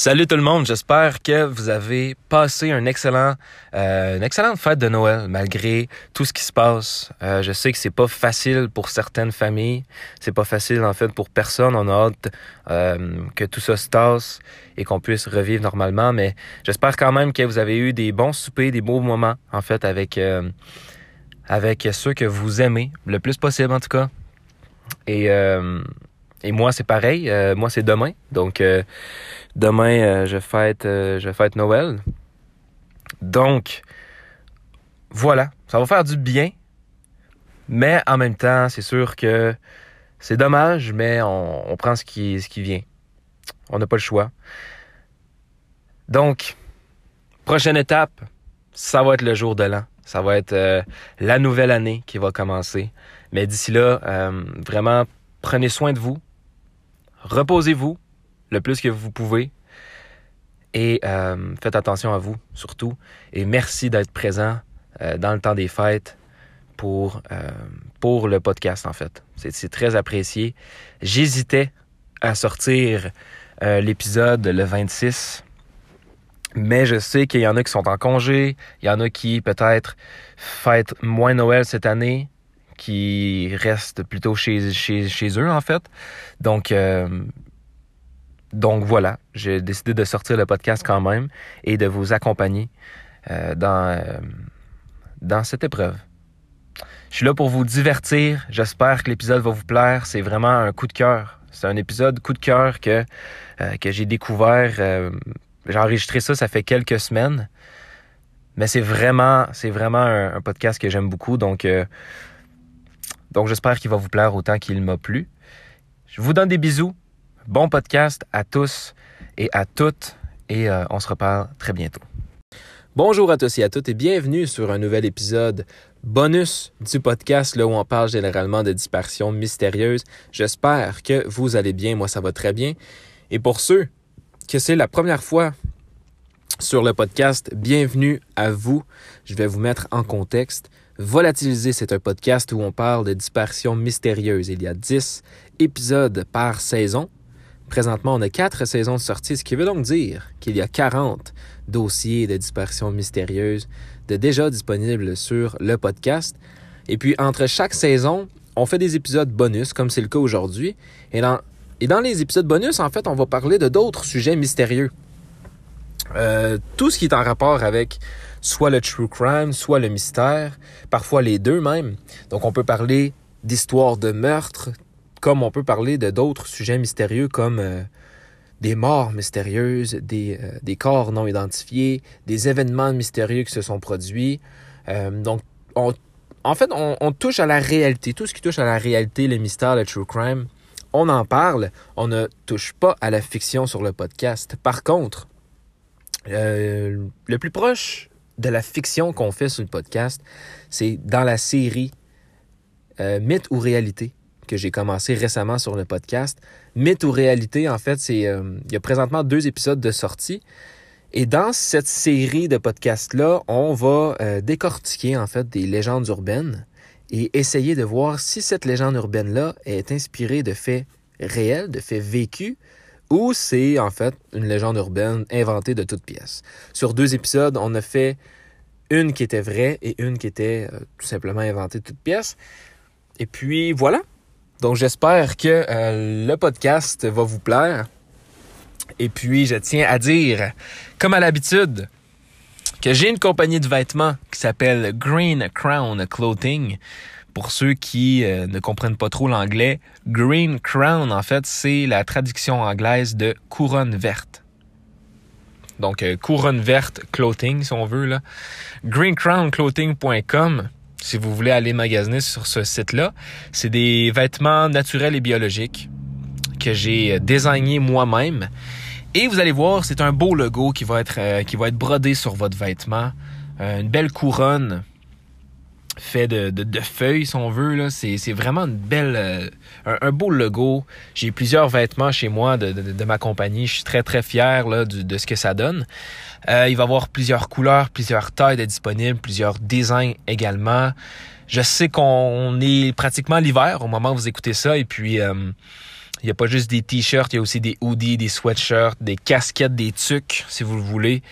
Salut tout le monde, j'espère que vous avez passé un excellent, euh, une excellente fête de Noël malgré tout ce qui se passe. Euh, je sais que c'est pas facile pour certaines familles, c'est pas facile en fait pour personne. On a hâte euh, que tout ça se tasse et qu'on puisse revivre normalement, mais j'espère quand même que vous avez eu des bons soupers, des beaux moments en fait avec euh, avec ceux que vous aimez le plus possible en tout cas. Et euh, et moi, c'est pareil. Euh, moi, c'est demain. Donc, euh, demain, euh, je, fête, je Noël. Donc, voilà. Ça va faire du bien. Mais en même temps, c'est sûr que c'est dommage, mais on, on, prend qui, ce qui vient. On n'a pas le choix. Donc, prochaine étape, ça va être le jour de l'an. Ça va être la nouvelle année qui va commencer. Mais d'ici là, vraiment, prenez soin de vous reposez-vous le plus que vous pouvez et euh, faites attention à vous surtout. Et merci d'être présent euh, dans le temps des fêtes pour, euh, pour le podcast en fait. C'est très apprécié. J'hésitais à sortir l'épisode le 26. Mais je sais qu'il y en a qui sont en congé, il y en a qui peut-être fêtent moins Noël cette année, qui restent plutôt chez, chez, chez eux, en fait. Donc, euh, donc voilà, j'ai décidé de sortir le podcast quand même et de vous accompagner euh, dans, euh, dans cette épreuve. Je suis là pour vous divertir. J'espère que l'épisode va vous plaire. C'est vraiment un coup de cœur. C'est un épisode coup de cœur que, que j'ai découvert. J'ai enregistré ça, ça fait quelques semaines. Mais c'est vraiment, c'est vraiment un, podcast que j'aime beaucoup. Donc, donc j'espère qu'il va vous plaire autant qu'il m'a plu. Je vous donne des bisous. Bon podcast à tous et à toutes. Et euh, on se reparle très bientôt. Bonjour à tous et à toutes et bienvenue sur un nouvel épisode bonus du podcast là où on parle généralement de disparitions mystérieuses. J'espère que vous allez bien, moi ça va très bien. Et pour ceux que c'est la première fois sur le podcast, bienvenue à vous. Je vais vous mettre en contexte. Volatiliser, c'est un podcast où on parle de disparitions mystérieuses. Il y a 10 épisodes par saison. Présentement, on a 4 saisons de sortie, ce qui veut donc dire qu'il y a 40 dossiers de disparitions mystérieuses de déjà disponibles sur le podcast. Et puis, entre chaque saison, on fait des épisodes bonus, comme c'est le cas aujourd'hui. Et dans, et dans les épisodes bonus, en fait, on va parler de d'autres sujets mystérieux. Euh, tout ce qui est en rapport avec soit le true crime, soit le mystère, parfois les deux même. Donc on peut parler d'histoires de meurtres, comme on peut parler de d'autres sujets mystérieux comme euh, des morts mystérieuses, des, euh, des, corps non identifiés, des événements mystérieux qui se sont produits. Euh, donc on, en fait, on, touche à la réalité, tout ce qui touche à la réalité, le mystère, le true crime. On en parle, on ne touche pas à la fiction sur le podcast. Par contre, le plus proche de la fiction qu'on fait sur le podcast, c'est dans la série euh, Mythe ou réalité que j'ai commencé récemment sur le podcast. Mythe ou réalité, en fait, c'est euh, il y a présentement deux épisodes de sortie. Et dans cette série de podcasts-là, on va euh, décortiquer en fait des légendes urbaines et essayer de voir si cette légende urbaine-là est inspirée de faits réels, de faits vécus, ou c'est en fait une légende urbaine inventée de toutes pièces. Sur deux épisodes, on a fait une qui était vraie et une qui était euh, tout simplement inventée de toutes pièces. Et puis voilà. Donc j'espère que euh, le podcast va vous plaire. Et puis je tiens à dire, comme à l'habitude, que j'ai une compagnie de vêtements qui s'appelle Green Crown Clothing. Pour ceux qui euh, ne comprennent pas trop l'anglais, Green Crown, en fait, c'est la traduction anglaise de couronne verte. Donc, euh, couronne verte clothing, si on veut, là. greencrownclothing.com, si vous voulez aller magasiner sur ce site-là. C'est des vêtements naturels et biologiques que j'ai désigné moi-même. Et vous allez voir, c'est un beau logo qui va être, euh, qui va être brodé sur votre vêtement. Euh, une belle couronne fait de, de, feuilles, si on veut. Là. C'est, c'est vraiment une belle, euh, un, beau logo. J'ai plusieurs vêtements chez moi de, de, ma compagnie. Je suis très, très fier là, de, ce que ça donne. Euh, il va y avoir plusieurs couleurs, plusieurs tailles disponibles, plusieurs designs également. Je sais qu'on est pratiquement l'hiver au moment où vous écoutez ça. Et puis, euh, Il n'y a pas juste des t-shirts, il y a aussi des hoodies, des sweatshirts, des casquettes, des tucs, si vous le voulez.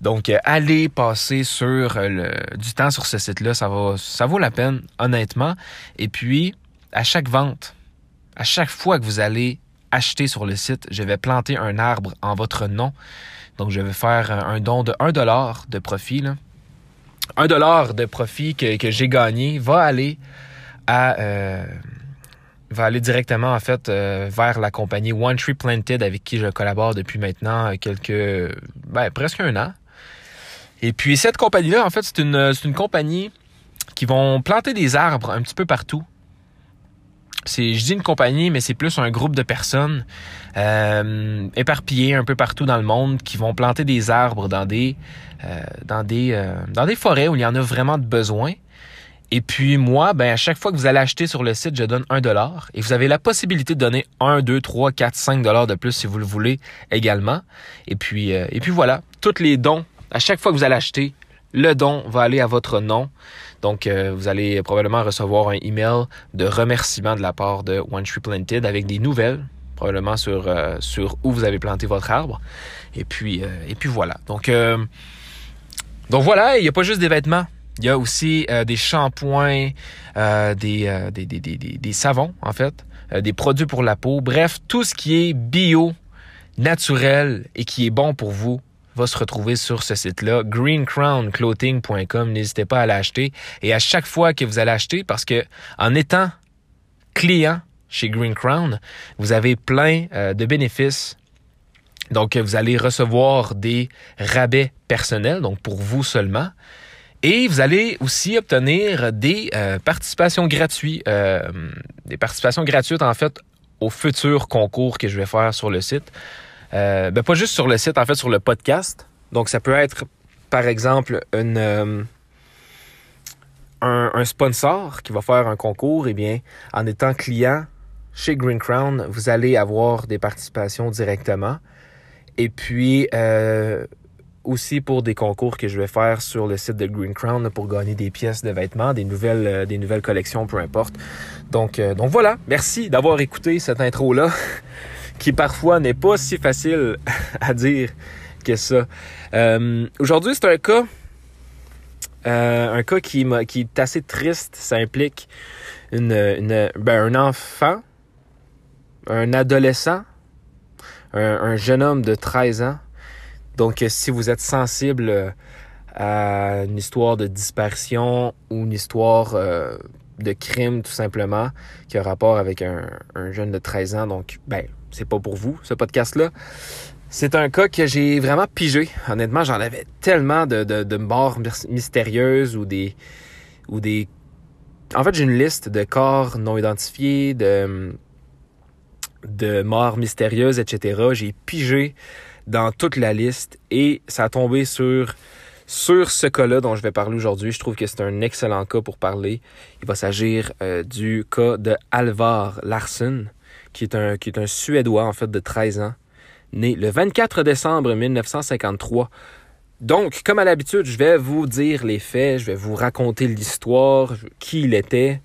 Donc, euh, allez passer sur euh, le, du temps sur ce site-là, ça va, ça vaut la peine, honnêtement. Et puis, à chaque vente, à chaque fois que vous allez acheter sur le site, je vais planter un arbre en votre nom. Donc, je vais faire un don de 1 dollar de profit. Là. 1 dollar de profit que, j'ai gagné va aller à euh, va aller directement en fait euh, vers la compagnie One Tree Planted avec qui je collabore depuis maintenant quelques ben, presque un an. Et puis cette compagnie-là, en fait, c'est une, c'est une compagnie qui vont planter des arbres un petit peu partout. Je dis une compagnie, mais c'est plus un groupe de personnes euh, éparpillées un peu partout dans le monde qui vont planter des arbres dans des euh, dans des euh, dans des forêts où il y en a vraiment de besoin. Et puis moi, ben à chaque fois que vous allez acheter sur le site, je donne un dollar. Et vous avez la possibilité de donner un, deux, trois, quatre, cinq dollars de plus si vous le voulez également. Et puis et puis voilà, tous les dons à chaque fois que vous allez acheter, le don va aller à votre nom. Donc, euh, vous allez probablement recevoir un email de remerciement de la part de One Tree Planted avec des nouvelles, probablement sur, euh, sur où vous avez planté votre arbre. Et puis, euh, et puis voilà. Donc, donc voilà, il n'y a pas juste des vêtements. Il y a aussi des shampoings, des, des, des, des, des, savons, en fait, des produits pour la peau. Bref, tout ce qui est bio, naturel et qui est bon pour vous va se retrouver sur ce site-là, greencrownclothing.com. N'hésitez pas à l'acheter. Et à chaque fois que vous allez acheter, parce que en étant client chez Green Crown, vous avez plein euh, de bénéfices. Donc, vous allez recevoir des rabais personnels, donc pour vous seulement. Et vous allez aussi obtenir des euh, participations gratuites, euh, des participations gratuites en fait aux futurs concours que je vais faire sur le site. Euh, ben pas juste sur le site, en fait, sur le podcast. Donc, ça peut être, par exemple, une, euh, un, sponsor qui va faire un concours. Eh bien, en étant client chez Green Crown, vous allez avoir des participations directement. Et puis, euh, aussi pour des concours que je vais faire sur le site de Green Crown pour gagner des pièces de vêtements, des nouvelles, des nouvelles collections, peu importe. Donc, donc voilà. Merci d'avoir écouté cette intro-là. qui parfois n'est pas si facile à dire que ça. Euh, aujourd'hui, c'est un cas, euh, un cas qui, qui est assez triste. Ça implique une, ben, un enfant, un adolescent, un, jeune homme de 13 ans. Donc, si vous êtes sensible à une histoire de disparition ou une histoire euh, de crime, tout simplement, qui a rapport avec un, un jeune de 13 ans, donc, ben, c'est pas pour vous, ce podcast-là. C'est un cas que j'ai vraiment pigé. Honnêtement, j'en avais tellement de, de, morts mystérieuses ou des. ou des. En fait, j'ai une liste de corps non identifiés, de, de morts mystérieuses, etc. J'ai pigé dans toute la liste et ça a tombé sur, sur ce cas-là dont je vais parler aujourd'hui. Je trouve que c'est un excellent cas pour parler. Il va s'agir euh, du cas de Alvar Larsson qui est un, qui est un Suédois, en fait, de 13 ans, né le 24 décembre 1953. Donc, comme à l'habitude, je vais vous dire les faits, je vais vous raconter l'histoire, qui il était,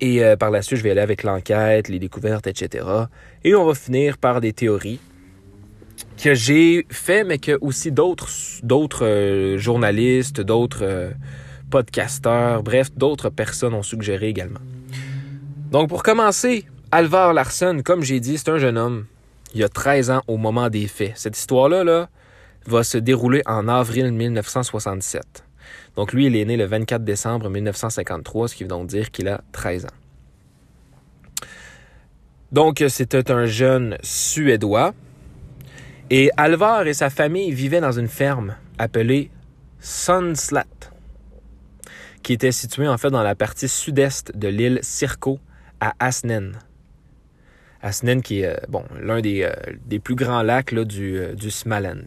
et euh, par la suite, je vais aller avec l'enquête, les découvertes, etc. Et on va finir par des théories que j'ai fait, mais que aussi d'autres, d'autres euh, journalistes, d'autres euh, podcasteurs, bref, d'autres personnes ont suggéré également. Donc, pour commencer, Alvar Larsson, comme j'ai dit, c'est un jeune homme. Il a 13 ans au moment des faits. Cette histoire-là là, va se dérouler en avril 1967. Donc lui, il est né le 24 décembre 1953, ce qui veut donc dire qu'il a 13 ans. Donc c'était un jeune Suédois. Et Alvar et sa famille vivaient dans une ferme appelée Sunslat, qui était située en fait dans la partie sud-est de l'île Sirko à Asnen. Asnen, qui est euh, bon, l'un des, euh, des, plus grands lacs là, du, euh, du Smaland.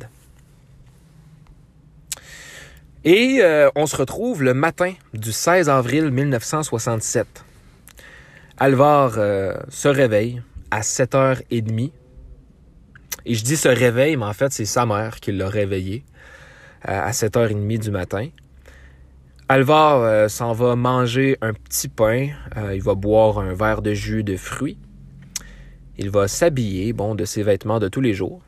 Et on se retrouve le matin du 16 avril 1967. Alvar se réveille à 7h30. Et je dis se réveille, mais en fait, c'est sa mère qui l'a réveillé à 7h30 du matin. Alvar s'en va manger un petit pain. il va boire un verre de jus de fruits. Il va s'habiller, bon, de ses vêtements de tous les jours.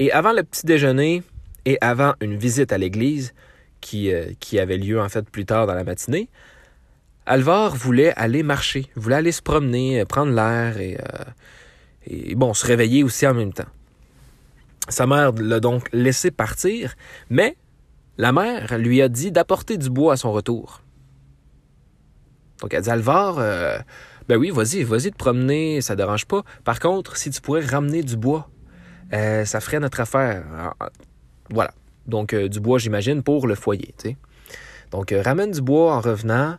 Et avant le petit déjeuner et avant une visite à l'église, qui, euh, qui avait lieu en fait plus tard dans la matinée, Alvar voulait aller marcher, voulait aller se promener, prendre l'air et, et bon, se réveiller aussi en même temps. Sa mère l'a donc laissé partir, mais la mère lui a dit d'apporter du bois à son retour. Donc elle dit Alvar, euh, ben oui, vas-y, vas-y te promener, ça dérange pas. Par contre, si tu pourrais ramener du bois, euh, ça ferait notre affaire. Ah, voilà. Donc euh, du bois, j'imagine, pour le foyer. Donc ramène du bois en revenant.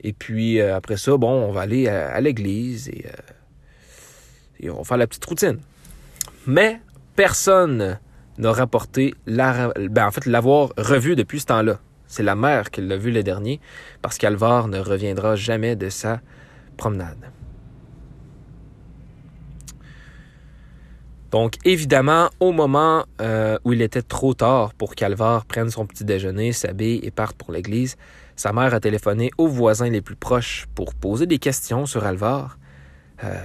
Et puis après ça, bon, on va aller à, l'église et, et on va faire la petite routine. Mais personne n'a rapporté la, ben, l'avoir revu depuis ce temps-là. C'est la mère qui l'a vu le dernier, parce qu'Alvar ne reviendra jamais de sa promenade. Donc, évidemment, au moment euh, où il était trop tard pour qu'Alvar prenne son petit déjeuner, s'habille et parte pour l'église, sa mère a téléphoné aux voisins les plus proches pour poser des questions sur Alvar. Euh,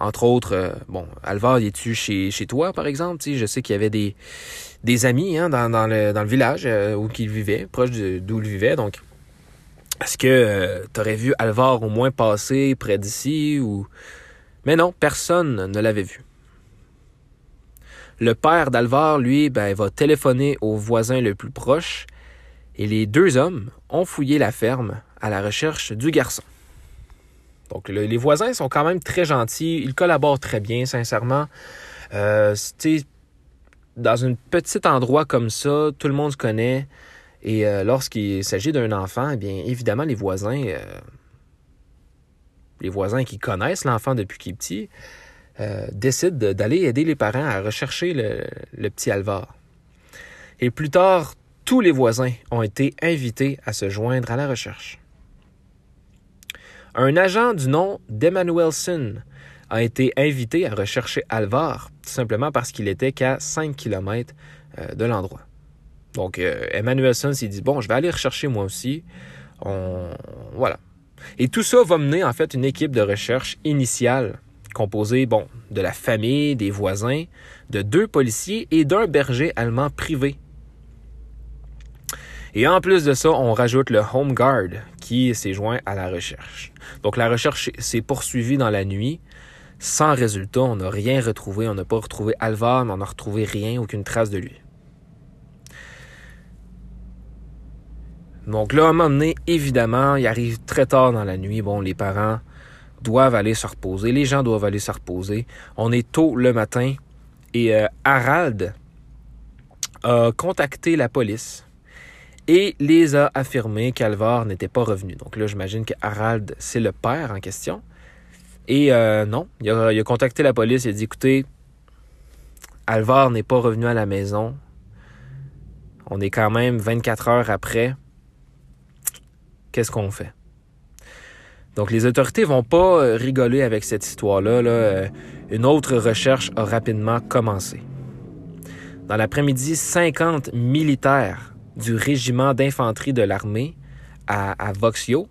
entre autres, euh, bon, Alvar, es-tu chez, chez toi, par exemple? je sais qu'il y avait des, amis hein, dans, dans, le, dans le village euh, où il vivait, proche d'où il vivait. Donc, est-ce que euh, tu aurais vu Alvar au moins passer près d'ici ou? Mais non, personne ne l'avait vu. Le père d'Alvar, lui, ben, va téléphoner au voisin le plus proche et les deux hommes ont fouillé la ferme à la recherche du garçon. Donc, les voisins sont quand même très gentils. Ils collaborent très bien, sincèrement. Euh, dans un petit endroit comme ça, tout le monde connaît. Et euh, lorsqu'il s'agit d'un enfant, eh bien, évidemment, les voisins, euh, les voisins qui connaissent l'enfant depuis qu'il est petit, euh, décident d'aller aider les parents à rechercher le petit Alvar. Et plus tard, tous les voisins ont été invités à se joindre à la recherche. Un agent du nom d'Emmanuelson a été invité à rechercher Alvar, tout simplement parce qu'il était qu'à 5 km euh, de l'endroit. Donc, euh, Emmanuelson s'est dit, bon, je vais aller rechercher moi aussi. Voilà. Et tout ça va mener, en fait, une équipe de recherche initiale composée, bon, de la famille, des voisins, de deux policiers et d'un berger allemand privé et en plus de ça, on rajoute le Home Guard qui s'est joint à la recherche. Donc la recherche s'est poursuivie dans la nuit. Sans résultat, on n'a rien retrouvé. On n'a pas retrouvé Alvar, mais on n'a retrouvé rien, aucune trace de lui. Donc là, à un moment donné, évidemment, il arrive très tard dans la nuit. Bon, les parents doivent aller se reposer. Les gens doivent aller se reposer. On est tôt le matin. Et euh, Harald a contacté la police et les a affirmé qu'Alvar n'était pas revenu. Donc là, j'imagine que Harald, c'est le père en question. Et euh, non, il a, contacté la police, il a dit, écoutez, Alvar n'est pas revenu à la maison. On est quand même 24 heures après. Qu'est-ce qu'on fait? Donc les autorités vont pas euh, rigoler avec cette histoire-là. Là. Euh, une autre recherche a rapidement commencé. Dans l'après-midi, 50 militaires du régiment d'infanterie de l'armée à, Voxio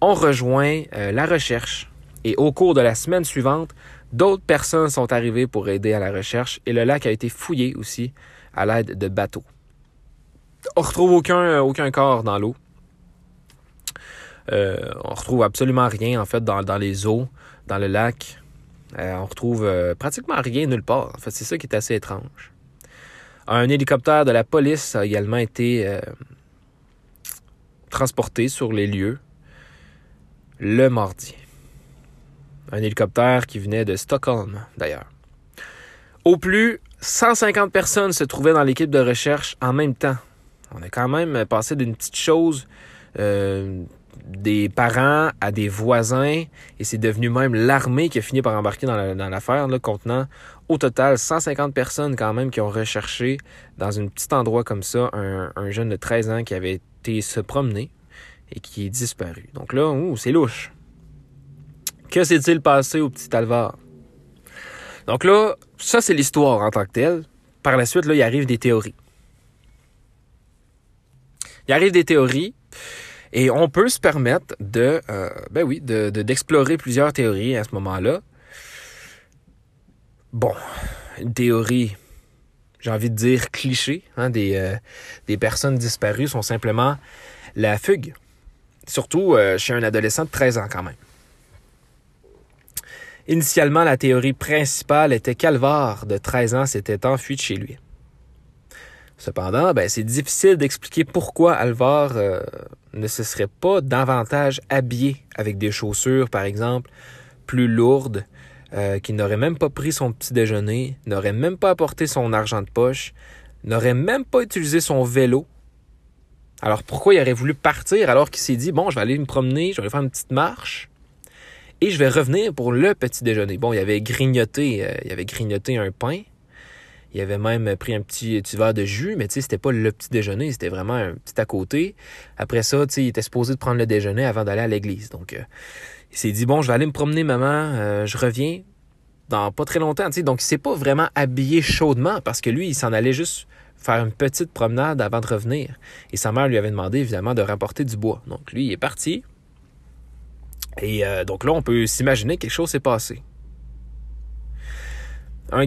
ont rejoint euh, la recherche. Et au cours de la semaine suivante, d'autres personnes sont arrivées pour aider à la recherche et le lac a été fouillé aussi à l'aide de bateaux. On retrouve aucun, euh, aucun corps dans l'eau. Euh, on retrouve absolument rien en fait dans, les eaux, dans le lac. Euh, on retrouve pratiquement rien nulle part. En fait, c'est ça qui est assez étrange. Un hélicoptère de la police a également été euh, transporté sur les lieux le mardi. Un hélicoptère qui venait de Stockholm, d'ailleurs. Au plus, 150 personnes se trouvaient dans l'équipe de recherche en même temps. On a quand même passé d'une petite chose euh, des parents à des voisins et c'est devenu même l'armée qui a fini par embarquer dans l'affaire, contenant au total 150 personnes quand même qui ont recherché dans un petit endroit comme ça un, jeune de 13 ans qui avait été se promener et qui est disparu. Donc là, c'est louche. Que s'est-il passé au petit Alvar? Donc là, ça c'est l'histoire en tant que telle. Par la suite, là, il arrive des théories. Il arrive des théories et on peut se permettre de, euh, ben oui, d'explorer plusieurs théories à ce moment-là. Bon, une théorie, j'ai envie de dire cliché, hein, des, euh, personnes disparues sont simplement la fugue. Surtout euh, chez un adolescent de 13 ans quand même. Initialement, la théorie principale était qu'Alvar, de 13 ans, s'était enfui de chez lui. Cependant, ben, c'est difficile d'expliquer pourquoi Alvar euh, ne se serait pas davantage habillé avec des chaussures, par exemple, plus lourdes, euh, qu'il n'aurait même pas pris son petit déjeuner, n'aurait même pas apporté son argent de poche, n'aurait même pas utilisé son vélo. Alors pourquoi il aurait voulu partir alors qu'il s'est dit, bon, je vais aller me promener, je vais faire une petite marche et je vais revenir pour le petit déjeuner. Bon, il avait grignoté, euh, il avait grignoté un pain, il avait même pris un petit, petit de jus, mais tu sais, c'était pas le petit déjeuner, c'était vraiment un petit à côté. Après ça, tu sais, il était supposé de prendre le déjeuner avant d'aller à l'église. Donc, euh, il s'est dit, bon, je vais aller me promener, maman, euh, je reviens dans pas très longtemps. Donc, il s'est pas vraiment habillé chaudement parce que lui, il s'en allait juste faire une petite promenade avant de revenir. Et sa mère lui avait demandé, évidemment, de rapporter du bois. Donc, lui, il est parti. Et euh, donc là, on peut s'imaginer que quelque chose s'est passé. Un,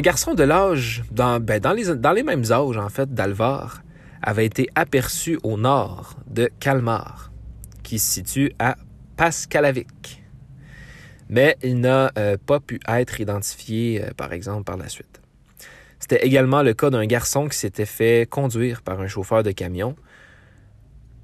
garçon de l'âge, dans, ben, dans, les, dans les mêmes âges en fait d'Alvar, avait été aperçu au nord de Kalmar, qui se situe à Paskalavik. Mais il n'a euh, pas pu être identifié, euh, par exemple, par la suite. C'était également le cas d'un garçon qui s'était fait conduire par un chauffeur de camion,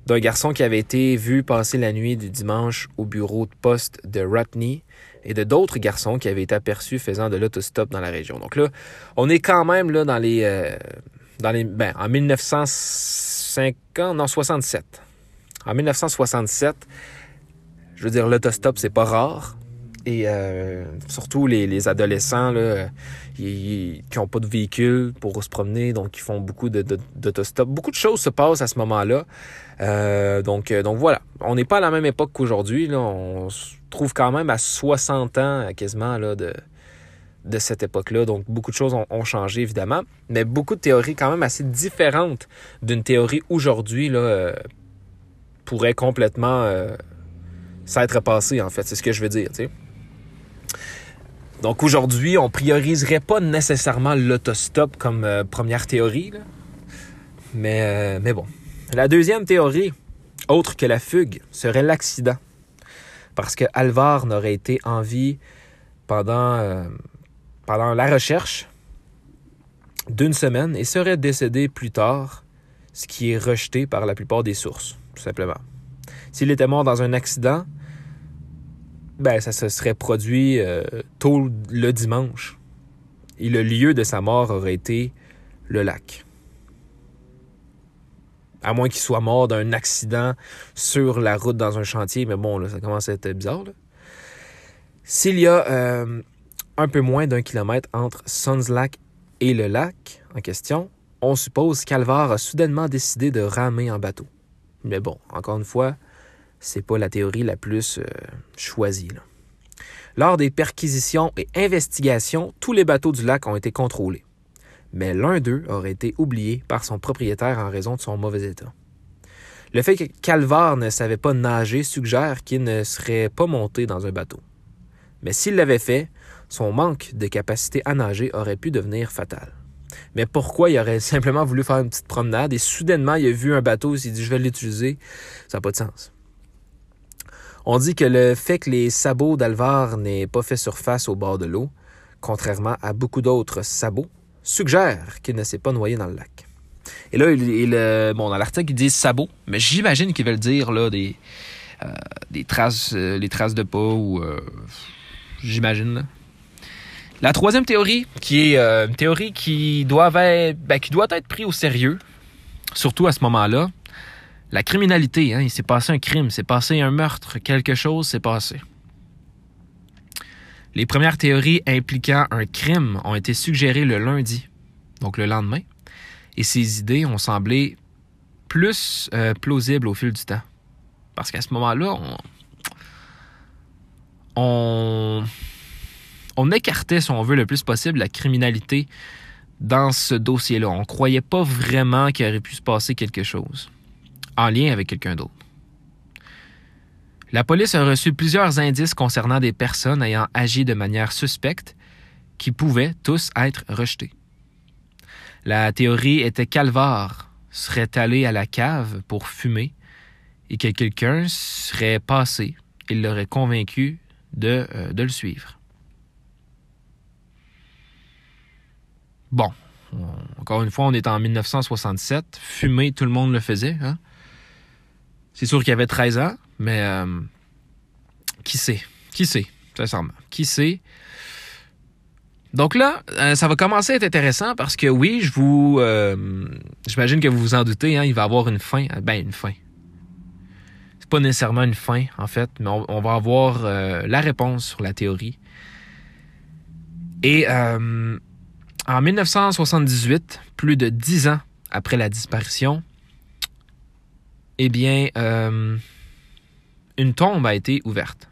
d'un garçon qui avait été vu passer la nuit du dimanche au bureau de poste de Rutney et de d'autres garçons qui avaient été aperçus faisant de l'autostop dans la région. Donc là, on est quand même là dans les euh, dans les ben, en 1950 non 67. En 1967, je veux dire l'autostop c'est pas rare et euh, surtout les, adolescents là, qui n'ont pas de véhicule pour se promener, donc ils font beaucoup d'autostop. Beaucoup de choses se passent à ce moment-là. Euh, donc, donc voilà, on n'est pas à la même époque qu'aujourd'hui. On se trouve quand même à 60 ans quasiment là, de, de cette époque-là. Donc beaucoup de choses ont, changé évidemment, mais beaucoup de théories quand même assez différentes d'une théorie aujourd'hui euh, pourraient complètement euh, s'être passées en fait. C'est ce que je veux dire. Tu sais. Donc aujourd'hui, on prioriserait pas nécessairement l'autostop comme euh, première théorie, Mais, euh, mais bon. La deuxième théorie, autre que la fugue, serait l'accident. Parce que Alvar n'aurait été en vie pendant, euh, pendant la recherche d'une semaine et serait décédé plus tard, ce qui est rejeté par la plupart des sources, tout simplement. S'il était mort dans un accident, ben, ça se serait produit euh, tôt le dimanche. Et le lieu de sa mort aurait été le lac. À moins qu'il soit mort d'un accident sur la route dans un chantier, mais bon, là, ça commence à être bizarre. S'il y a euh, un peu moins d'un kilomètre entre Sons Lake et le lac en question, on suppose qu'Alvar a soudainement décidé de ramer en bateau. Mais bon, encore une fois, c'est pas la théorie la plus euh, choisie. Lors des perquisitions et investigations, tous les bateaux du lac ont été contrôlés. Mais l'un d'eux aurait été oublié par son propriétaire en raison de son mauvais état. Le fait que Calvar ne savait pas nager suggère qu'il ne serait pas monté dans un bateau. Mais s'il l'avait fait, son manque de capacité à nager aurait pu devenir fatal. Mais pourquoi il aurait simplement voulu faire une petite promenade et soudainement il a vu un bateau, il s'est dit je vais l'utiliser, ça n'a pas de sens. On dit que le fait que les sabots d'Alvar n'aient pas fait surface au bord de l'eau, contrairement à beaucoup d'autres sabots, suggère qu'il ne s'est pas noyé dans le lac. Et là, euh, dans l'article, ils disent sabots, mais j'imagine qu'ils veulent dire là, des, euh, traces, euh, les traces de pas ou. j'imagine. La troisième théorie, qui est une théorie qui doit, être, ben, qui doit être prise au sérieux, surtout à ce moment-là, la criminalité, hein, il s'est passé un crime, s'est passé un meurtre, quelque chose s'est passé. Les premières théories impliquant un crime ont été suggérées le lundi, donc le lendemain, et ces idées ont semblé plus euh, plausibles au fil du temps. Parce qu'à ce moment-là, on, on, écartait, si on veut, le plus possible la criminalité dans ce dossier-là. On ne croyait pas vraiment qu'il aurait pu se passer quelque chose en lien avec quelqu'un d'autre. La police a reçu plusieurs indices concernant des personnes ayant agi de manière suspecte qui pouvaient tous être rejetés. La théorie était qu'Alvar serait allé à la cave pour fumer et que quelqu'un serait passé et l'aurait convaincu de, euh, de le suivre. Bon, encore une fois, on est en 1967. Fumer, tout le monde le faisait. Hein? C'est sûr qu'il y avait 13 ans, mais euh, qui sait? Qui sait, sincèrement? Qui sait? Donc là, euh, ça va commencer à être intéressant parce que oui, je vous, euh, j'imagine que vous vous en doutez, hein, il va avoir une fin. Ben une fin. C'est pas nécessairement une fin en fait, mais on, va avoir la réponse sur la théorie. Et en 1978, plus de dix ans après la disparition, eh bien, euh, une tombe a été ouverte.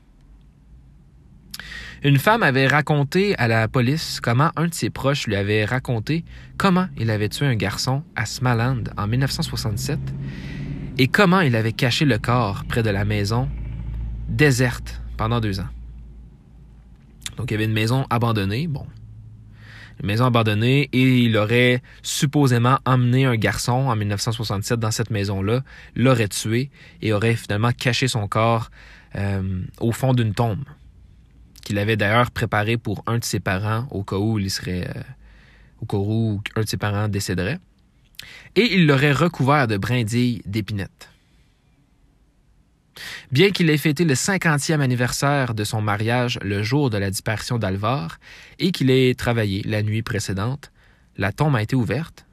Une femme avait raconté à la police comment un de ses proches lui avait raconté comment il avait tué un garçon à Smaland en 1967 et comment il avait caché le corps près de la maison déserte pendant deux ans. Donc il y avait une maison abandonnée. Bon, une maison abandonnée et il aurait supposément emmené un garçon en 1967 dans cette maison-là, l'aurait tué et aurait finalement caché son corps euh, au fond d'une tombe qu'il avait d'ailleurs préparé pour un de ses parents au cas où il serait euh, au cas où un de ses parents décéderait et il l'aurait recouvert de brindilles d'épinettes. Bien qu'il ait fêté le 50e anniversaire de son mariage le jour de la disparition d'Alvar et qu'il ait travaillé la nuit précédente, la tombe a été ouverte.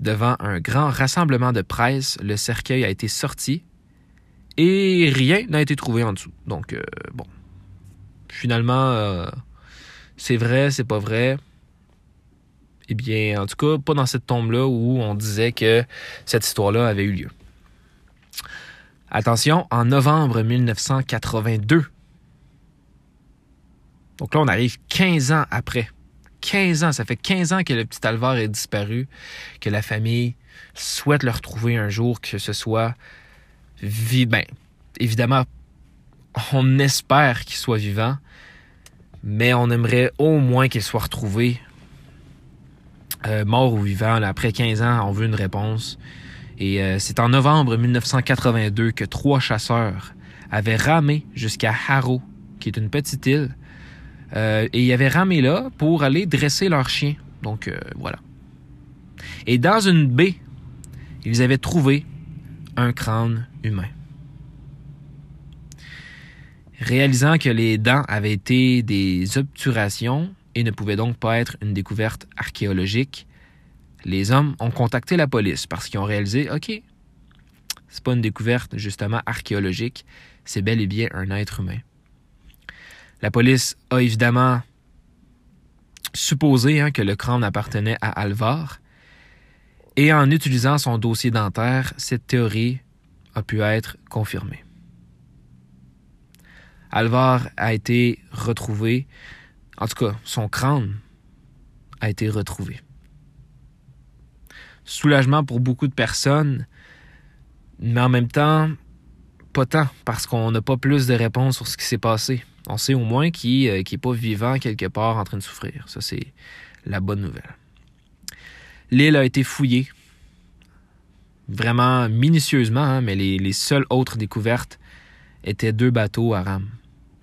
Devant un grand rassemblement de presse, le cercueil a été sorti et rien n'a été trouvé en dessous. Donc, euh, bon. Finalement, euh, c'est vrai, c'est pas vrai. Eh bien, en tout cas, pas dans cette tombe-là où on disait que cette histoire-là avait eu lieu. Attention, en novembre 1982. Donc là, on arrive 15 ans après. 15 ans, ça fait 15 ans que le petit Alvar est disparu, que la famille souhaite le retrouver un jour, que ce soit ben, évidemment, on espère qu'il soit vivant, mais on aimerait au moins qu'il soit retrouvé, euh, mort ou vivant. après 15 ans, on veut une réponse. Et euh, c'est en novembre 1982 que trois chasseurs avaient ramé jusqu'à Haro, qui est une petite île. Euh, et ils avaient ramé là pour aller dresser leurs chiens. Donc euh, voilà. Et dans une baie, ils avaient trouvé un crâne humain. Réalisant que les dents avaient été des obturations et ne pouvaient donc pas être une découverte archéologique, les hommes ont contacté la police parce qu'ils ont réalisé, OK, c'est pas une découverte justement archéologique, c'est bel et bien un être humain. La police a évidemment supposé hein, que le crâne appartenait à Alvar, et en utilisant son dossier dentaire, cette théorie a pu être confirmée. Alvar a été retrouvé, en tout cas, son crâne a été retrouvé soulagement pour beaucoup de personnes, mais en même temps, pas tant, parce qu'on n'a pas plus de réponses sur ce qui s'est passé. On sait au moins qu'il n'est euh, pas vivant quelque part en train de souffrir. Ça, c'est la bonne nouvelle. L'île a été fouillée, vraiment minutieusement, hein, mais les, les, seules autres découvertes étaient deux bateaux à rame.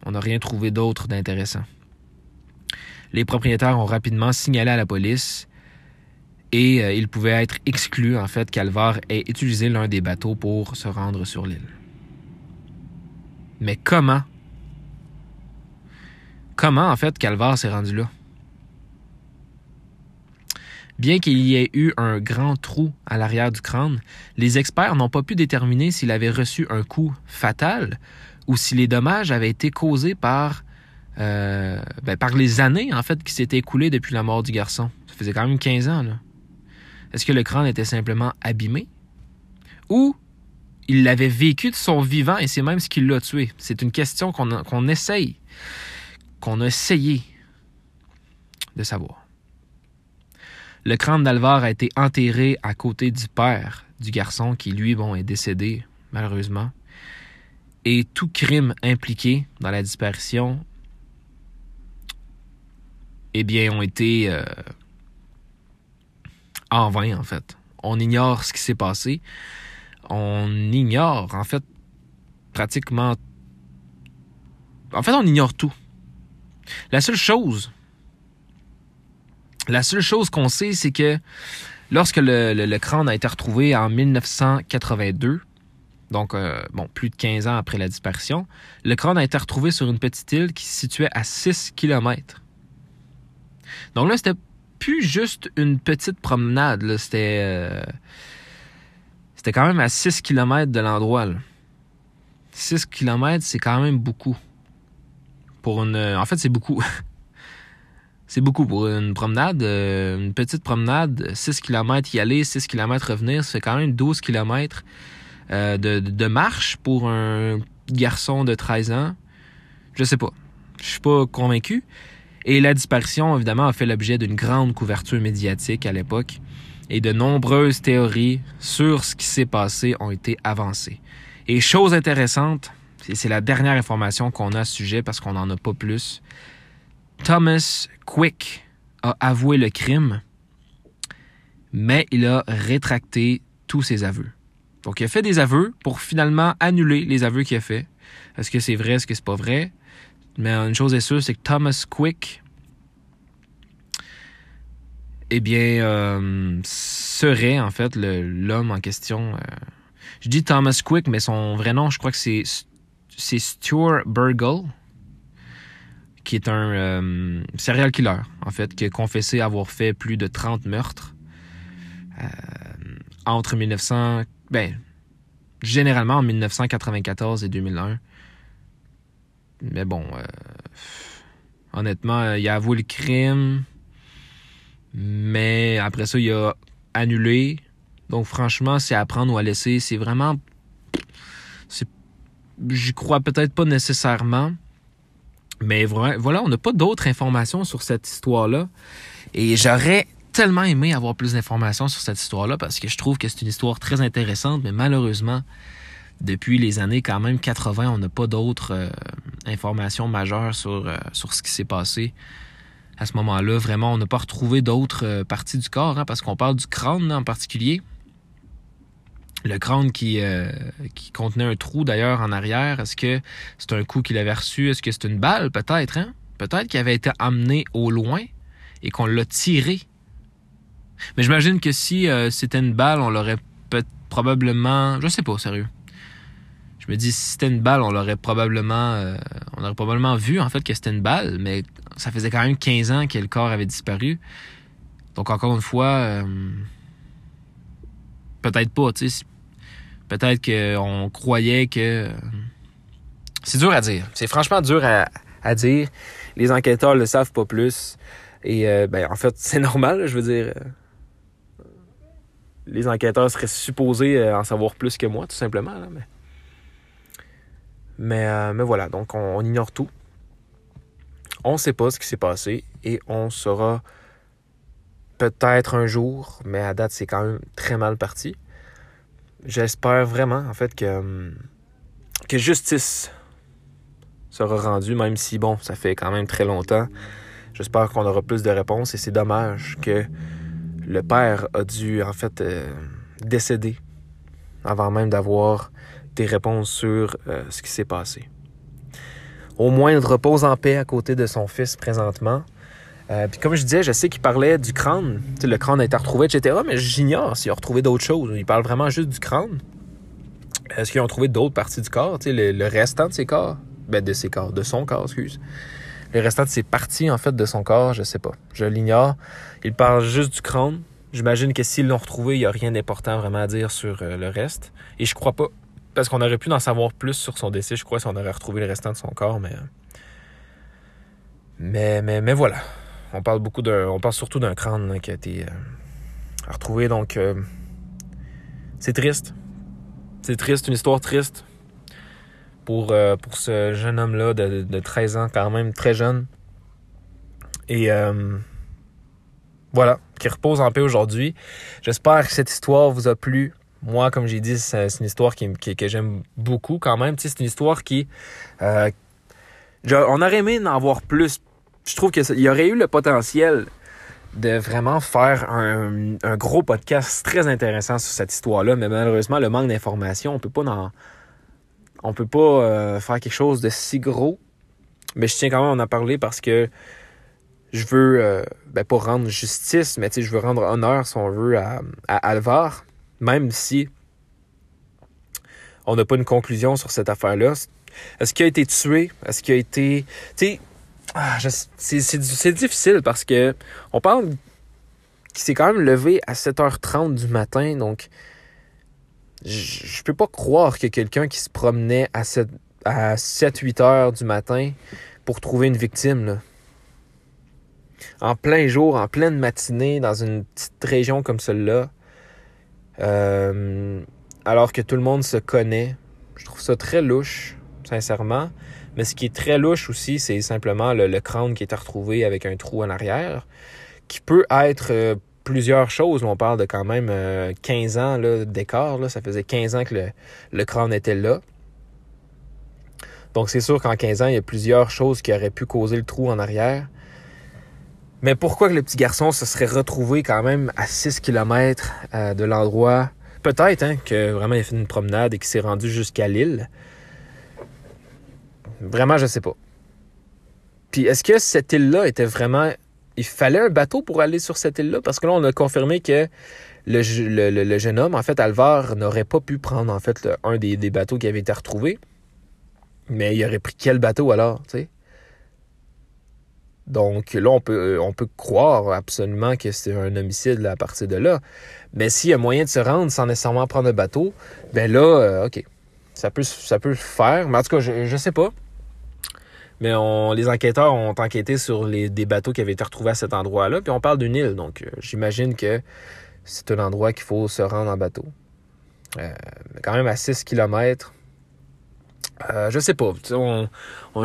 On n'a rien trouvé d'autre d'intéressant. Les propriétaires ont rapidement signalé à la police et euh, il pouvait être exclu en fait qu'Alvar ait utilisé l'un des bateaux pour se rendre sur l'île. Mais comment? Comment en fait qu'Alvar s'est rendu là? Bien qu'il y ait eu un grand trou à l'arrière du crâne, les experts n'ont pas pu déterminer s'il avait reçu un coup fatal ou si les dommages avaient été causés par, euh, ben, par les années en fait qui s'étaient écoulées depuis la mort du garçon. Ça faisait quand même 15 ans. Là. Est-ce que le crâne était simplement abîmé? Ou il l'avait vécu de son vivant et c'est même ce qui l'a tué? C'est une question qu'on essaye, qu'on a essayé de savoir. Le crâne d'Alvar a été enterré à côté du père du garçon qui, lui, bon, est décédé, malheureusement. Et tout crime impliqué dans la disparition eh bien, ont été euh, en vain, en fait. On ignore ce qui s'est passé. On ignore, en fait, pratiquement... En fait, on ignore tout. La seule chose... La seule chose qu'on sait, c'est que lorsque le, crâne a été retrouvé en 1982, donc euh, bon, plus de 15 ans après la disparition, le crâne a été retrouvé sur une petite île qui se situait à 6 km. Donc là, c'était plus juste une petite promenade. C'était, euh, c'était quand même à 6 km de l'endroit. 6 km, c'est quand même beaucoup. Pour une. En fait, c'est beaucoup. c'est beaucoup pour une promenade. Euh, une petite promenade, 6 km y aller, 6 km revenir, ça fait quand même 12 km euh, de, de, marche pour un garçon de 13 ans. Je sais pas. Je suis pas convaincu. Et la disparition, évidemment, a fait l'objet d'une grande couverture médiatique à l'époque et de nombreuses théories sur ce qui s'est passé ont été avancées. Et chose intéressante, c'est la dernière information qu'on a à ce sujet parce qu'on n'en a pas plus. Thomas Quick a avoué le crime, mais il a rétracté tous ses aveux. Donc, il a fait des aveux pour finalement annuler les aveux qu'il a fait. Est-ce que c'est vrai, est-ce que c'est pas vrai? Mais une chose est sûre, c'est que Thomas Quick, eh bien, euh, serait en fait l'homme en question. Euh, je dis Thomas Quick, mais son vrai nom, je crois que c'est Stuart Burgle, qui est un euh, serial killer, en fait, qui a confessé avoir fait plus de 30 meurtres entre 1900, ben, généralement en 1994 et 2001. Mais bon, euh, honnêtement, euh, il a avoué le crime, mais après ça, il a annulé. Donc franchement, c'est à prendre ou à laisser. C'est vraiment... J'y crois peut-être pas nécessairement. Mais voilà, on n'a pas d'autres informations sur cette histoire-là. Et j'aurais tellement aimé avoir plus d'informations sur cette histoire-là parce que je trouve que c'est une histoire très intéressante, mais malheureusement, depuis les années quand même 80, on n'a pas d'autres euh, informations majeures sur, euh, sur ce qui s'est passé à ce moment-là. Vraiment, on n'a pas retrouvé d'autres euh, parties du corps, hein, parce qu'on parle du crâne en particulier. Le crâne qui, qui contenait un trou d'ailleurs en arrière. Est-ce que c'est un coup qu'il avait reçu? Est-ce que c'est une balle? Peut-être, hein? Peut-être qu'il avait été amené au loin et qu'on l'a tiré. Mais j'imagine que si c'était une balle, on l'aurait probablement. Je sais pas, sérieux je me dis si c'était une balle, on l'aurait probablement euh, on aurait probablement vu en fait que c'était une balle, mais ça faisait quand même 15 ans que le corps avait disparu. Donc encore une fois euh, peut-être pas, tu sais peut-être qu'on croyait que c'est dur à dire. C'est franchement dur à, dire. Les enquêteurs le savent pas plus et euh, ben en fait, c'est normal, je veux dire les enquêteurs seraient supposés en savoir plus que moi, tout simplement. mais... Mais, euh, mais voilà, donc on, ignore tout. On ne sait pas ce qui s'est passé et on saura peut-être un jour, mais à date, c'est quand même très mal parti. J'espère vraiment, en fait, que, hum, que justice sera rendue, même si, bon, ça fait quand même très longtemps. J'espère qu'on aura plus de réponses et c'est dommage que le père a dû, en fait, euh, décéder avant même d'avoir des réponses sur euh, ce qui s'est passé. Au moins, il repose en paix à côté de son fils présentement. Euh, puis comme je disais, je sais qu'il parlait du crâne. le crâne a été retrouvé, etc. Mais j'ignore s'il a retrouvé d'autres choses. Il parle vraiment juste du crâne. Est-ce qu'ils ont trouvé d'autres parties du corps? Le, le, restant de ses corps? Ben, de ses corps, de son corps, excuse. Le restant de ses parties, en fait, de son corps, je sais pas. Je l'ignore. Il parle juste du crâne. J'imagine que s'ils l'ont retrouvé, il n'y a rien d'important vraiment à dire sur euh, le reste. Et je crois pas parce qu'on aurait pu en savoir plus sur son décès, je crois, si on aurait retrouvé le restant de son corps, mais. Mais, mais, voilà. On parle beaucoup d'un. On parle surtout d'un crâne qui a été euh, retrouvé, donc. Euh, c'est triste. C'est triste, une histoire triste. Pour, euh, pour ce jeune homme-là de, de, 13 ans, quand même très jeune. Et voilà, qui repose en paix aujourd'hui. J'espère que cette histoire vous a plu. Moi, comme j'ai dit, c'est une histoire qui, que j'aime beaucoup quand même. c'est une histoire qui... Euh, on aurait aimé en avoir plus je trouve qu'il y aurait eu le potentiel de vraiment faire un, gros podcast très intéressant sur cette histoire-là, mais malheureusement, le manque d'informations, on peut pas on peut pas euh, faire quelque chose de si gros. Mais je tiens quand même à en parler parce que je veux, euh, ben pas rendre justice, mais je veux rendre honneur, si on veut, à Alvar, même si on n'a pas une conclusion sur cette affaire-là. Est-ce qu'il a été tué? Est-ce qu'il a été... Tu sais, ah, c'est difficile parce que on parle qu'il s'est quand même levé à 7h30 du matin, donc je, peux pas croire que quelqu'un qui se promenait à 7, à 7-8 heures du matin pour trouver une victime, là. en plein jour, en pleine matinée, dans une petite région comme celle-là, euh, alors que tout le monde se connaît, je trouve ça très louche, sincèrement. Mais ce qui est très louche aussi, c'est simplement le, crâne qui est retrouvé avec un trou en arrière, qui peut être euh, plusieurs choses. On parle de quand même 15 euh, ans d'écart. Ça faisait 15 ans que le, le crâne était là. Donc c'est sûr qu'en 15 ans, il y a plusieurs choses qui auraient pu causer le trou en arrière. Mais pourquoi que le petit garçon se serait retrouvé quand même à 6 km euh, de l'endroit? Peut-être hein, que vraiment il a fait une promenade et qu'il s'est rendu jusqu'à l'île. Vraiment, je sais pas. Puis est-ce que cette île-là était vraiment. Il fallait un bateau pour aller sur cette île-là? Parce que là, on a confirmé que le, jeune homme, en fait, Alvar, n'aurait pas pu prendre, en fait, un des, bateaux qui avait été retrouvé. Mais il aurait pris quel bateau alors? Donc là, on peut, on peut croire absolument que c'est un homicide à partir de là. Mais s'il y a moyen de se rendre sans nécessairement prendre un bateau, ben là, euh, OK. Ça peut, ça faire. Mais en tout cas, je, je sais pas. Mais on, les enquêteurs ont enquêté sur des bateaux qui avaient été retrouvés à cet endroit-là. Puis on parle d'une île, donc euh, j'imagine que c'est un endroit qu'il faut se rendre en bateau. Euh, quand même à 6 km. Euh, je sais pas. On,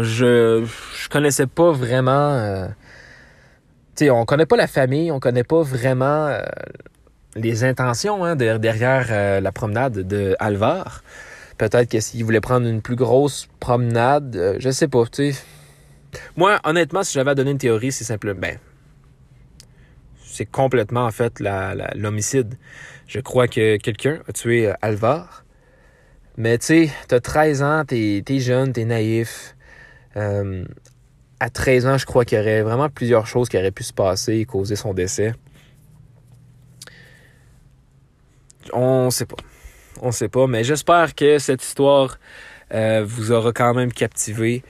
je, je connaissais pas vraiment. Euh, sais, on connaît pas la famille, on connaît pas vraiment les intentions hein, derrière la promenade de Alvar. Peut-être que s'il voulait prendre une plus grosse promenade, euh, je sais pas, tu. Moi, honnêtement, si j'avais à donner une théorie, c'est simplement, ben, c'est complètement, en fait, l'homicide. Je crois que quelqu'un a tué euh, Alvar. Mais tu sais, t'as 13 ans, t'es es jeune, t'es naïf. Euh, à 13 ans, je crois qu'il y aurait vraiment plusieurs choses qui auraient pu se passer et causer son décès. On sait pas on sait pas. Mais j'espère que cette histoire euh, vous aura quand même captivé.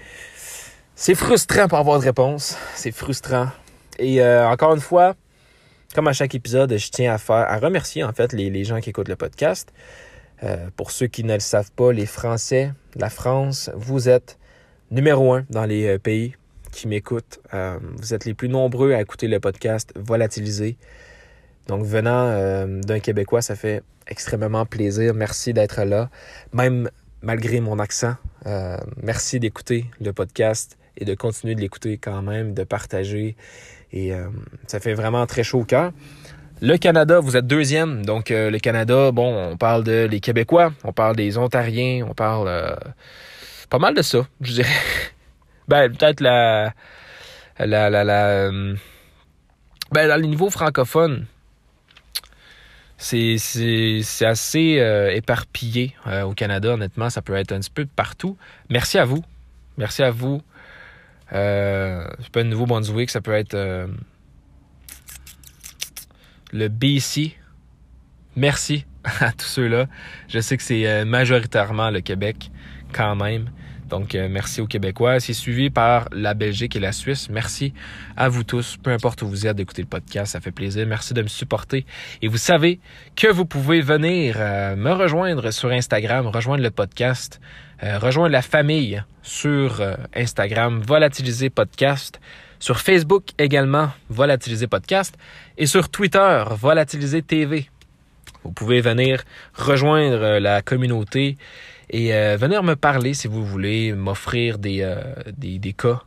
C'est frustrant pour avoir de réponse. C'est frustrant. Et euh, encore une fois, comme à chaque épisode, je tiens à faire, à remercier en fait les, gens qui écoutent le podcast. Euh, pour ceux qui ne le savent pas, les Français, la France, vous êtes numéro un dans les pays qui m'écoutent. vous êtes les plus nombreux à écouter le podcast Volatiliser. Donc venant d'un Québécois, ça fait extrêmement plaisir. Merci d'être là, même malgré mon accent. Euh, merci d'écouter le podcast et de continuer de l'écouter quand même, de partager. Et euh, ça fait vraiment très chaud au cœur. Le Canada, vous êtes deuxième. Donc euh, le Canada, bon, on parle de Québécois, on parle des Ontariens, on parle pas mal de ça, je dirais. ben peut-être la la la, la ben dans les niveaux francophones, c'est, c'est, assez euh, éparpillé euh, au Canada, honnêtement. Ça peut être un petit peu partout. Merci à vous. Merci à vous. Euh, c'est pas un nouveau Brunswick, ça peut être euh, le BC. Merci à tous ceux-là. Je sais que c'est majoritairement le Québec quand même. Donc, euh, merci aux Québécois. C'est suivi par la Belgique et la Suisse. Merci à vous tous, peu importe où vous êtes, d'écouter le podcast. Ça fait plaisir. Merci de me supporter. Et vous savez que vous pouvez venir euh, me rejoindre sur Instagram, rejoindre le podcast, euh, rejoindre la famille sur Instagram, Volatiliser Podcast. Sur Facebook également, Volatiliser Podcast. Et sur Twitter, Volatiliser TV. Vous pouvez venir rejoindre la communauté et euh, venir me parler si vous voulez, m'offrir des, euh, des, cas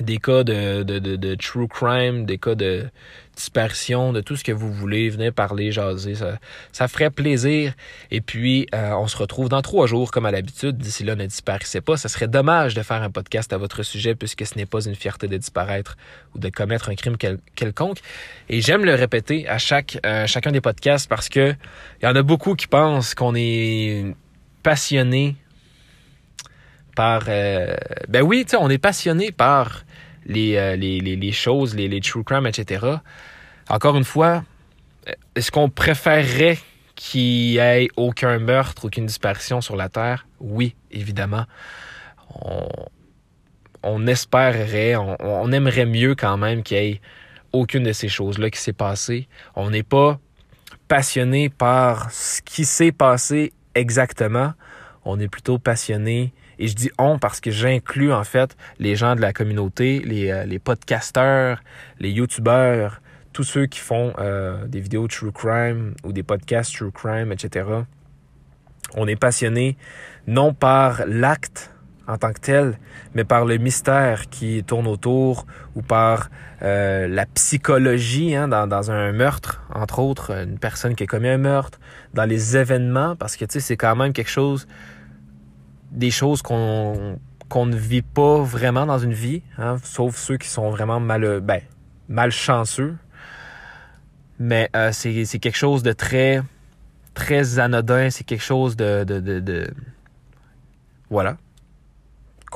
des cas de, de, de, true crime, des cas de disparition, de tout ce que vous voulez, venez parler, jaser, ça, ça ferait plaisir. Et puis, euh, on se retrouve dans trois jours, comme à l'habitude. D'ici là, ne disparaissez pas. Ça serait dommage de faire un podcast à votre sujet, puisque ce n'est pas une fierté de disparaître ou de commettre un crime quelconque. Et j'aime le répéter à chaque euh, chacun des podcasts parce que il y en a beaucoup qui pensent qu'on est passionné par... Euh, ben oui, on est passionné par euh, les, les, les, choses, les, les true crime, etc. Encore une fois, est-ce qu'on préférerait qu'il n'y ait aucun meurtre, aucune disparition sur la Terre? Oui, évidemment. On, on espérerait, on, on, aimerait mieux quand même qu'il n'y ait aucune de ces choses-là qui s'est passée. On n'est pas passionné par ce qui s'est passé exactement. On est plutôt passionné et je dis on parce que j'inclus en fait les gens de la communauté, les, euh, les podcasteurs, les youtubeurs, tous ceux qui font euh, des vidéos true crime ou des podcasts true crime, etc. On est passionné non par l'acte en tant que tel, mais par le mystère qui tourne autour ou par euh, la psychologie hein, dans, dans, un meurtre, entre autres, une personne qui a commis un meurtre, dans les événements, parce que tu sais, c'est quand même quelque chose des choses qu'on ne vit pas vraiment dans une vie, hein, sauf ceux qui sont vraiment mal, ben, malchanceux. Mais euh, c'est quelque chose de très, très anodin, c'est quelque chose de, de voilà,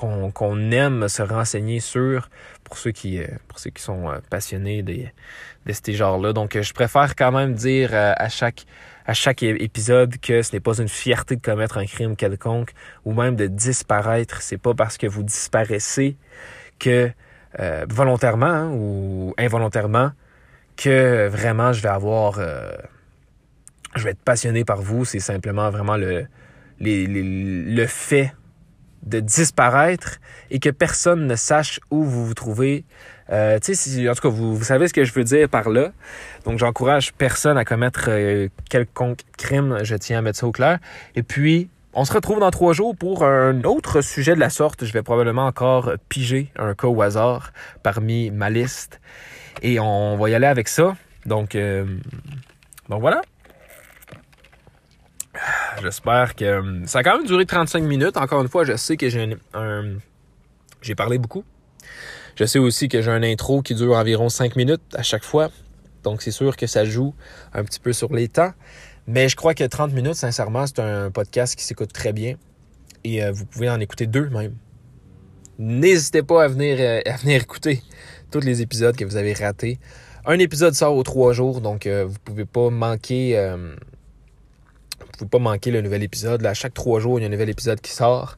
qu'on aime se renseigner sur pour ceux qui, euh, pour ceux qui sont euh, passionnés de, de ces genres-là. Donc, je préfère quand même dire à chaque à chaque épisode que ce n'est pas une fierté de commettre un crime quelconque ou même de disparaître. C'est pas parce que vous disparaissez que euh, volontairement hein, ou involontairement que vraiment je vais avoir euh, je vais être passionné par vous. C'est simplement vraiment le, le fait de disparaître et que personne ne sache où vous vous trouvez. Euh, en tout cas, vous, vous, savez ce que je veux dire par là. Donc, j'encourage personne à commettre euh, quelconque crime. Je tiens à mettre ça au clair. Et puis, on se retrouve dans trois jours pour un autre sujet de la sorte. Je vais probablement encore piger un cas au hasard parmi ma liste. Et on va y aller avec ça. Donc, euh, donc voilà. J'espère que euh, ça a quand même duré 35 minutes. Encore une fois, je sais que j'ai un, j'ai parlé beaucoup. Je sais aussi que j'ai un intro qui dure environ 5 minutes à chaque fois. Donc c'est sûr que ça joue un petit peu sur les temps. Mais je crois que 30 minutes, sincèrement, c'est un podcast qui s'écoute très bien. Et euh, vous pouvez en écouter deux même. N'hésitez pas à venir, euh, à venir écouter tous les épisodes que vous avez ratés. Un épisode sort aux trois jours, donc vous pouvez pas manquer pouvez pas manquer le nouvel épisode. à chaque trois jours, il y a un nouvel épisode qui sort.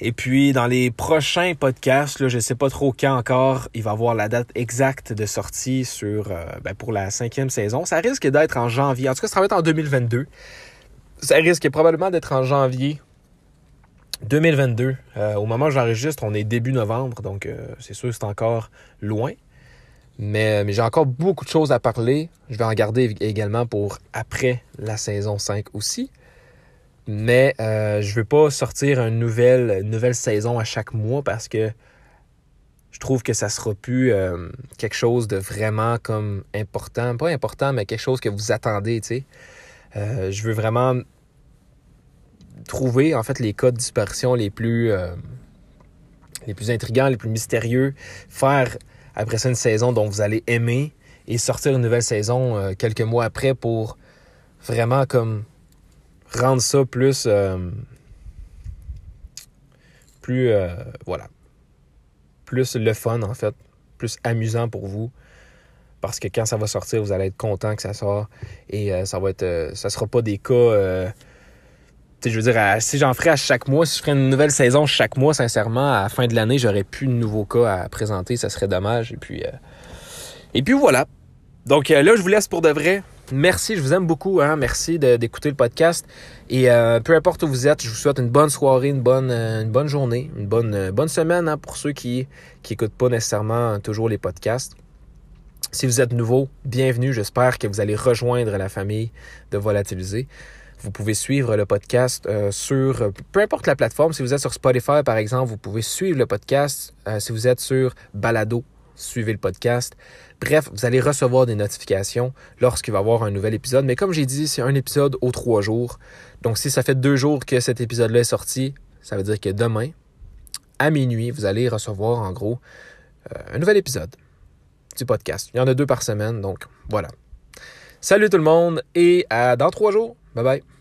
Et puis, dans les prochains podcasts, là, je ne sais pas trop quand encore, il va avoir la date exacte de sortie euh, ben, pour la cinquième saison. Ça risque d'être en janvier. En tout cas, ça va être en 2022. Ça risque probablement d'être en janvier 2022. Euh, au moment où j'enregistre, on est début novembre, donc euh, c'est sûr c'est encore loin. Mais, j'ai encore beaucoup de choses à parler. Je vais en garder également pour après la saison 5 aussi. Mais euh, je ne veux pas sortir une nouvelle, saison à chaque mois parce que je trouve que ça sera plus euh, quelque chose de vraiment comme important. Pas important, mais quelque chose que vous attendez, tu sais. Euh, je veux vraiment trouver en fait les cas de disparition les plus les plus intrigants, les plus mystérieux, faire après ça une saison dont vous allez aimer et sortir une nouvelle saison euh, quelques mois après pour vraiment comme rendre ça plus euh, plus euh, voilà. Plus le fun en fait. Plus amusant pour vous. Parce que quand ça va sortir vous allez être content que ça sort. Et ça va être ça sera pas des cas je veux dire, si j'en ferais à chaque mois, si je ferais une nouvelle saison chaque mois, sincèrement, à la fin de l'année, j'aurais plus de nouveaux cas à présenter. Ça serait dommage. Et puis, euh, et puis voilà. Donc euh, là, je vous laisse pour de vrai. Merci, je vous aime beaucoup. Hein? Merci d'écouter le podcast. Et euh, peu importe où vous êtes, je vous souhaite une bonne soirée, une bonne, une bonne journée, une bonne, bonne semaine hein, pour ceux qui n'écoutent pas nécessairement toujours les podcasts. Si vous êtes nouveau, bienvenue. J'espère que vous allez rejoindre la famille de Volatiliser. Vous pouvez suivre le podcast euh, sur peu importe la plateforme. Si vous êtes sur Spotify, par exemple, vous pouvez suivre le podcast. Euh, si vous êtes sur Balado, suivez le podcast. Bref, vous allez recevoir des notifications lorsqu'il va y avoir un nouvel épisode. Mais comme j'ai dit, c'est un épisode aux trois jours. Donc si ça fait deux jours que cet épisode-là est sorti, ça veut dire que demain, à minuit, vous allez recevoir en gros euh, un nouvel épisode du podcast. Il y en a deux par semaine, donc voilà. Salut tout le monde et à dans trois jours. Bye bye.